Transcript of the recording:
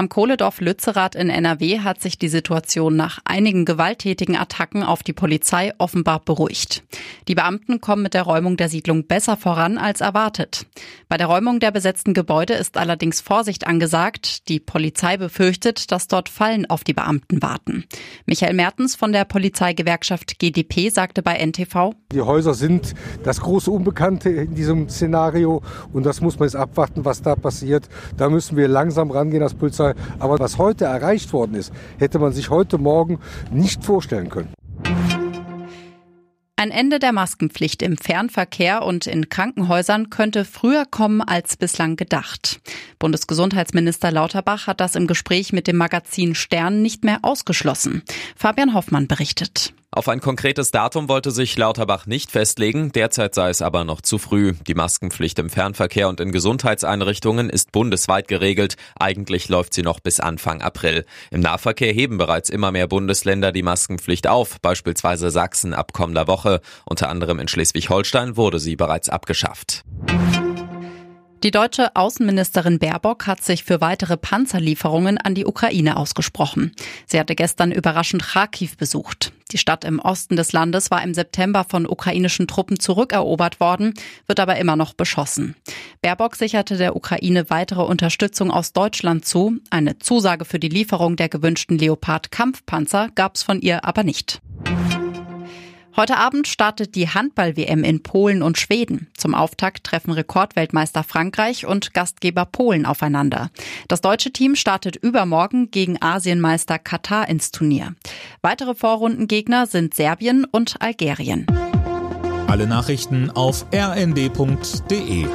Am Kohledorf Lützerath in NRW hat sich die Situation nach einigen gewalttätigen Attacken auf die Polizei offenbar beruhigt. Die Beamten kommen mit der Räumung der Siedlung besser voran als erwartet. Bei der Räumung der besetzten Gebäude ist allerdings Vorsicht angesagt. Die Polizei befürchtet, dass dort Fallen auf die Beamten warten. Michael Mertens von der Polizeigewerkschaft GdP sagte bei NTV, Die Häuser sind das große Unbekannte in diesem Szenario und das muss man jetzt abwarten, was da passiert. Da müssen wir langsam rangehen als Polizei. Aber was heute erreicht worden ist, hätte man sich heute Morgen nicht vorstellen können. Ein Ende der Maskenpflicht im Fernverkehr und in Krankenhäusern könnte früher kommen als bislang gedacht. Bundesgesundheitsminister Lauterbach hat das im Gespräch mit dem Magazin Stern nicht mehr ausgeschlossen. Fabian Hoffmann berichtet. Auf ein konkretes Datum wollte sich Lauterbach nicht festlegen, derzeit sei es aber noch zu früh. Die Maskenpflicht im Fernverkehr und in Gesundheitseinrichtungen ist bundesweit geregelt. Eigentlich läuft sie noch bis Anfang April. Im Nahverkehr heben bereits immer mehr Bundesländer die Maskenpflicht auf, beispielsweise Sachsen ab kommender Woche. Unter anderem in Schleswig-Holstein wurde sie bereits abgeschafft. Die deutsche Außenministerin Baerbock hat sich für weitere Panzerlieferungen an die Ukraine ausgesprochen. Sie hatte gestern überraschend Kharkiv besucht. Die Stadt im Osten des Landes war im September von ukrainischen Truppen zurückerobert worden, wird aber immer noch beschossen. Baerbock sicherte der Ukraine weitere Unterstützung aus Deutschland zu. Eine Zusage für die Lieferung der gewünschten Leopard-Kampfpanzer gab es von ihr aber nicht. Heute Abend startet die Handball-WM in Polen und Schweden. Zum Auftakt treffen Rekordweltmeister Frankreich und Gastgeber Polen aufeinander. Das deutsche Team startet übermorgen gegen Asienmeister Katar ins Turnier. Weitere Vorrundengegner sind Serbien und Algerien. Alle Nachrichten auf rnd.de